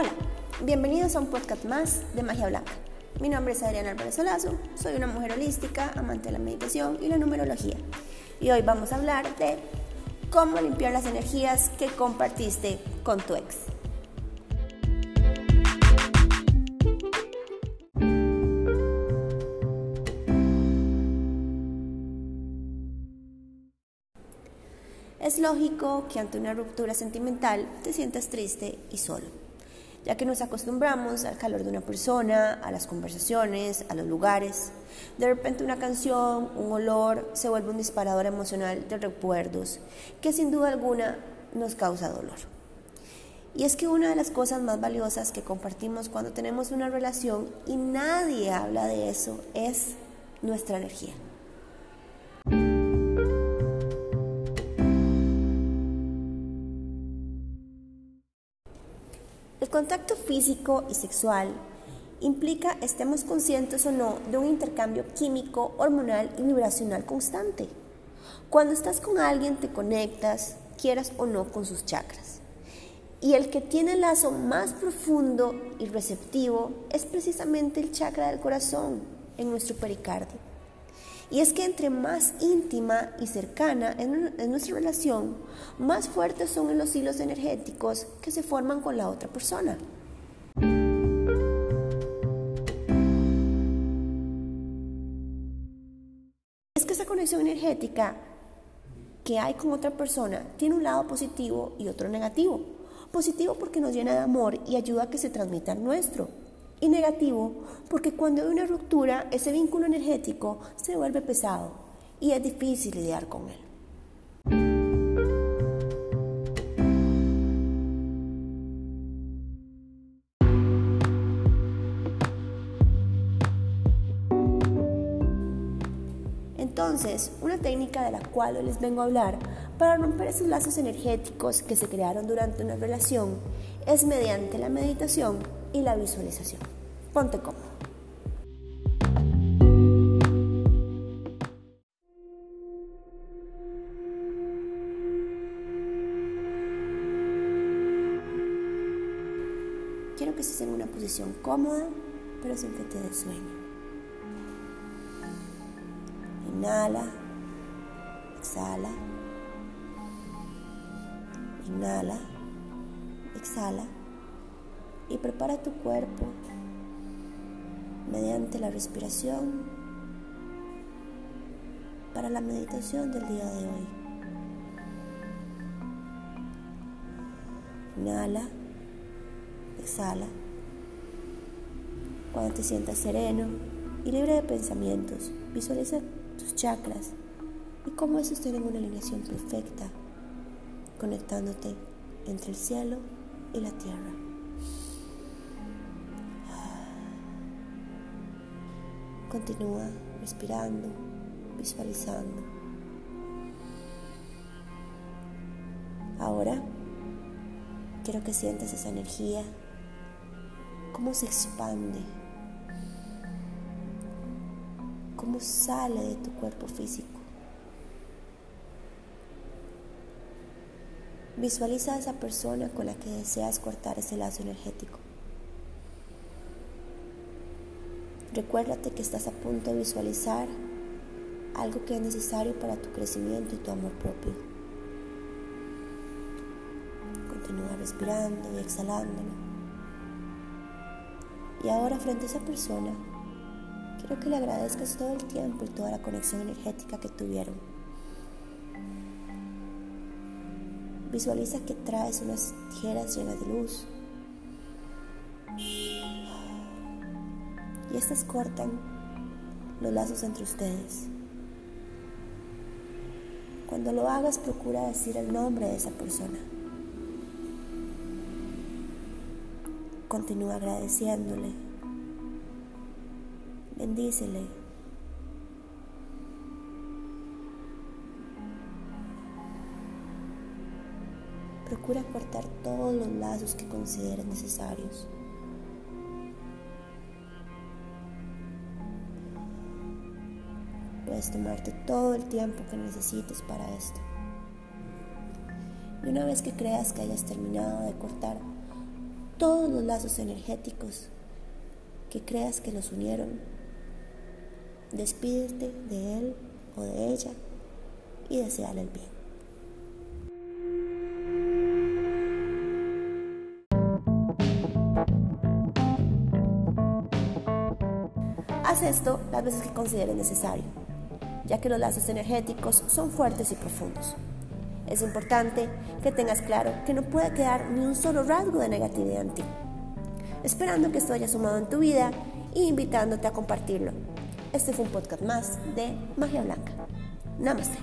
Hola, bienvenidos a un podcast más de Magia Blanca. Mi nombre es Adriana Álvarez Solazo, soy una mujer holística, amante de la meditación y la numerología. Y hoy vamos a hablar de cómo limpiar las energías que compartiste con tu ex. Es lógico que ante una ruptura sentimental te sientas triste y solo, ya que nos acostumbramos al calor de una persona, a las conversaciones, a los lugares. De repente una canción, un olor, se vuelve un disparador emocional de recuerdos que sin duda alguna nos causa dolor. Y es que una de las cosas más valiosas que compartimos cuando tenemos una relación y nadie habla de eso es nuestra energía. Físico y sexual implica estemos conscientes o no de un intercambio químico, hormonal y vibracional constante. Cuando estás con alguien te conectas, quieras o no, con sus chakras. Y el que tiene el lazo más profundo y receptivo es precisamente el chakra del corazón en nuestro pericardio. Y es que entre más íntima y cercana es nuestra relación, más fuertes son los hilos energéticos que se forman con la otra persona. Conexión energética que hay con otra persona tiene un lado positivo y otro negativo. Positivo porque nos llena de amor y ayuda a que se transmita el nuestro y negativo porque cuando hay una ruptura ese vínculo energético se vuelve pesado y es difícil lidiar con él. Entonces, una técnica de la cual les vengo a hablar para romper esos lazos energéticos que se crearon durante una relación es mediante la meditación y la visualización. Ponte cómodo. Quiero que estés en una posición cómoda, pero sin que te dé sueño. Inhala, exhala, inhala, exhala y prepara tu cuerpo mediante la respiración para la meditación del día de hoy. Inhala, exhala. Cuando te sientas sereno y libre de pensamientos, visualiza tus chakras y cómo esos tienen una alineación perfecta, conectándote entre el cielo y la tierra. Continúa respirando, visualizando. Ahora quiero que sientas esa energía, cómo se expande, cómo sale de tu cuerpo físico. Visualiza a esa persona con la que deseas cortar ese lazo energético. Recuérdate que estás a punto de visualizar algo que es necesario para tu crecimiento y tu amor propio. Continúa respirando y exhalándolo. Y ahora frente a esa persona, quiero que le agradezcas todo el tiempo y toda la conexión energética que tuvieron. Visualiza que traes unas tijeras llenas de luz y estas cortan los lazos entre ustedes. Cuando lo hagas, procura decir el nombre de esa persona. Continúa agradeciéndole. Bendícele. Procura cortar todos los lazos que consideres necesarios. Puedes tomarte todo el tiempo que necesites para esto. Y una vez que creas que hayas terminado de cortar todos los lazos energéticos que creas que los unieron. Despídete de él o de ella y deseale el bien. Haz esto las veces que consideres necesario, ya que los lazos energéticos son fuertes y profundos. Es importante que tengas claro que no puede quedar ni un solo rasgo de negatividad en ti. Esperando que esto haya sumado en tu vida e invitándote a compartirlo. Este fue un podcast más de Magia Blanca. Namaste.